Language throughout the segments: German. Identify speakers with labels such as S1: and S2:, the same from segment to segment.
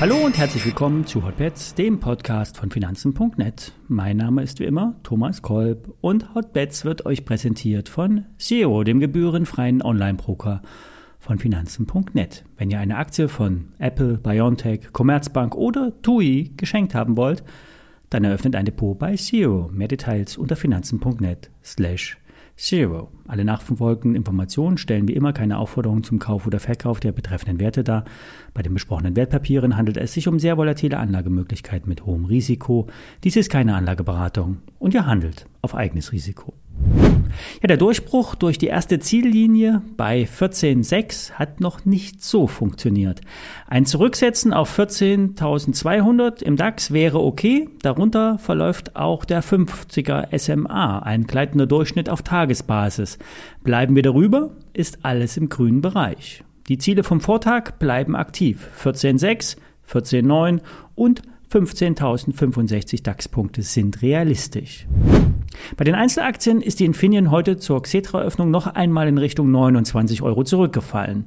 S1: Hallo und herzlich willkommen zu Hotbets, dem Podcast von Finanzen.net. Mein Name ist wie immer Thomas Kolb und Hotbets wird euch präsentiert von Zero, dem gebührenfreien Online-Broker von Finanzen.net. Wenn ihr eine Aktie von Apple, BioNTech, Commerzbank oder TUI geschenkt haben wollt, dann eröffnet ein Depot bei Zero. Mehr Details unter Finanzen.net slash Zero. Alle nachfolgenden Informationen stellen wie immer keine Aufforderung zum Kauf oder Verkauf der betreffenden Werte dar. Bei den besprochenen Wertpapieren handelt es sich um sehr volatile Anlagemöglichkeiten mit hohem Risiko. Dies ist keine Anlageberatung und ihr handelt auf eigenes Risiko. Ja, der Durchbruch durch die erste Ziellinie bei 14,6 hat noch nicht so funktioniert. Ein Zurücksetzen auf 14.200 im DAX wäre okay. Darunter verläuft auch der 50er SMA, ein gleitender Durchschnitt auf Tagesbasis. Bleiben wir darüber, ist alles im grünen Bereich. Die Ziele vom Vortag bleiben aktiv. 14,6, 14,9 und 15.065 DAX-Punkte sind realistisch. Bei den Einzelaktien ist die Infineon heute zur Xetra-Öffnung noch einmal in Richtung 29 Euro zurückgefallen.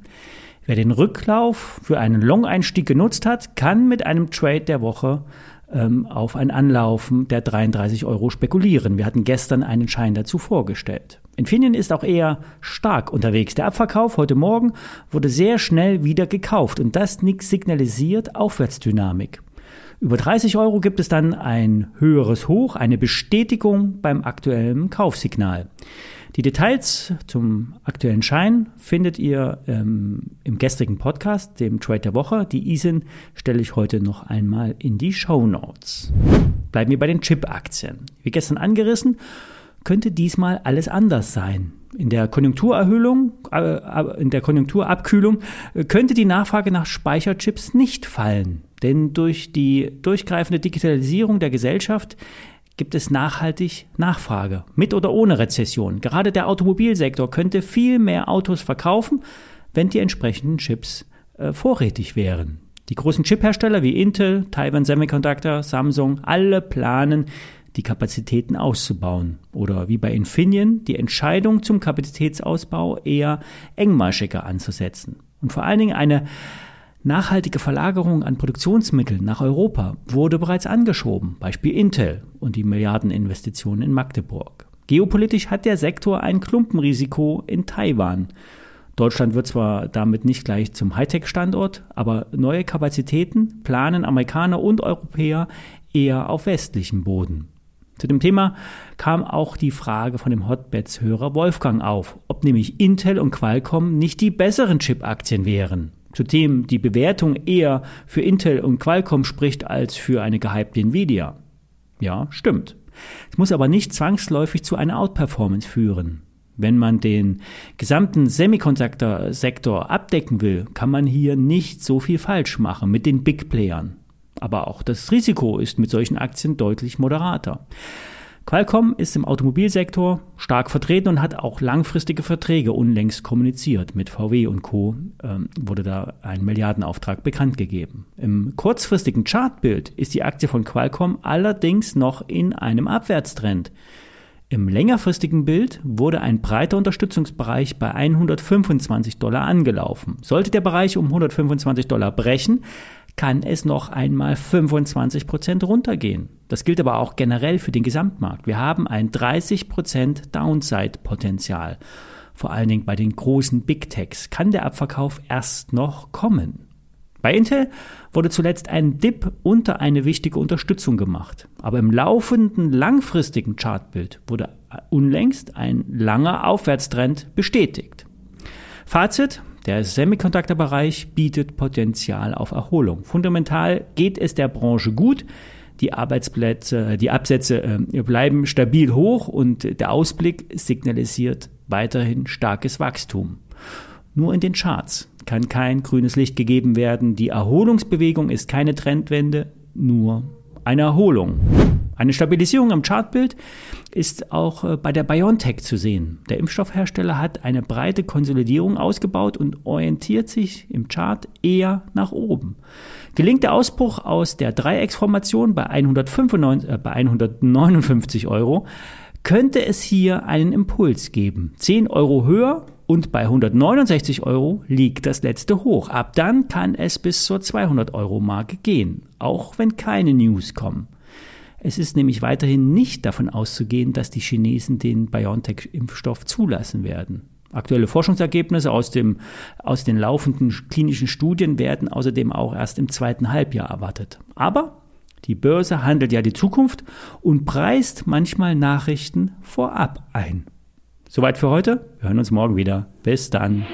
S1: Wer den Rücklauf für einen Long-Einstieg genutzt hat, kann mit einem Trade der Woche ähm, auf ein Anlaufen der 33 Euro spekulieren. Wir hatten gestern einen Schein dazu vorgestellt. Infineon ist auch eher stark unterwegs. Der Abverkauf heute Morgen wurde sehr schnell wieder gekauft und das signalisiert Aufwärtsdynamik. Über 30 Euro gibt es dann ein höheres Hoch, eine Bestätigung beim aktuellen Kaufsignal. Die Details zum aktuellen Schein findet ihr ähm, im gestrigen Podcast, dem Trade der Woche. Die ISIN stelle ich heute noch einmal in die Show Notes. Bleiben wir bei den Chip-Aktien. Wie gestern angerissen, könnte diesmal alles anders sein. In der Konjunkturerhöhung, äh, in der Konjunkturabkühlung äh, könnte die Nachfrage nach Speicherchips nicht fallen. Denn durch die durchgreifende Digitalisierung der Gesellschaft gibt es nachhaltig Nachfrage, mit oder ohne Rezession. Gerade der Automobilsektor könnte viel mehr Autos verkaufen, wenn die entsprechenden Chips äh, vorrätig wären. Die großen Chiphersteller wie Intel, Taiwan Semiconductor, Samsung, alle planen, die Kapazitäten auszubauen. Oder wie bei Infineon die Entscheidung zum Kapazitätsausbau eher engmaschiger anzusetzen. Und vor allen Dingen eine Nachhaltige Verlagerung an Produktionsmitteln nach Europa wurde bereits angeschoben, Beispiel Intel und die Milliardeninvestitionen in Magdeburg. Geopolitisch hat der Sektor ein Klumpenrisiko in Taiwan. Deutschland wird zwar damit nicht gleich zum Hightech-Standort, aber neue Kapazitäten planen Amerikaner und Europäer eher auf westlichem Boden. Zu dem Thema kam auch die Frage von dem Hotbeds-Hörer Wolfgang auf, ob nämlich Intel und Qualcomm nicht die besseren Chip-Aktien wären zu dem die Bewertung eher für Intel und Qualcomm spricht als für eine gehypte Nvidia. Ja, stimmt. Es muss aber nicht zwangsläufig zu einer Outperformance führen. Wenn man den gesamten Semiconductor-Sektor abdecken will, kann man hier nicht so viel falsch machen mit den Big Playern. Aber auch das Risiko ist mit solchen Aktien deutlich moderater. Qualcomm ist im Automobilsektor stark vertreten und hat auch langfristige Verträge unlängst kommuniziert. Mit VW und Co. Ähm, wurde da ein Milliardenauftrag bekannt gegeben. Im kurzfristigen Chartbild ist die Aktie von Qualcomm allerdings noch in einem Abwärtstrend. Im längerfristigen Bild wurde ein breiter Unterstützungsbereich bei 125 Dollar angelaufen. Sollte der Bereich um 125 Dollar brechen, kann es noch einmal 25 Prozent runtergehen. Das gilt aber auch generell für den Gesamtmarkt. Wir haben ein 30 Prozent Downside-Potenzial. Vor allen Dingen bei den großen Big Techs kann der Abverkauf erst noch kommen. Bei Intel wurde zuletzt ein Dip unter eine wichtige Unterstützung gemacht. Aber im laufenden langfristigen Chartbild wurde unlängst ein langer Aufwärtstrend bestätigt. Fazit, der Semiconductor-Bereich bietet Potenzial auf Erholung. Fundamental geht es der Branche gut. Die Arbeitsplätze, die Absätze äh, bleiben stabil hoch und der Ausblick signalisiert weiterhin starkes Wachstum. Nur in den Charts kann kein grünes Licht gegeben werden. Die Erholungsbewegung ist keine Trendwende, nur eine Erholung. Eine Stabilisierung am Chartbild ist auch äh, bei der BioNTech zu sehen. Der Impfstoffhersteller hat eine breite Konsolidierung ausgebaut und orientiert sich im Chart eher nach oben. Gelingt der Ausbruch aus der Dreiecksformation bei, 195, äh, bei 159 Euro, könnte es hier einen Impuls geben. 10 Euro höher Und bei 169 Euro liegt das letzte Hoch. Ab dann kann es bis zur 200 Euro Marke gehen, auch wenn keine News kommen. Es ist nämlich weiterhin nicht davon auszugehen, dass die Chinesen den BioNTech-Impfstoff zulassen werden. Aktuelle Forschungsergebnisse aus, dem, aus den laufenden klinischen Studien werden außerdem auch erst im zweiten Halbjahr erwartet. Aber die Börse handelt ja die Zukunft und preist manchmal Nachrichten vorab ein. Soweit für heute. Wir hören uns morgen wieder. Bis dann.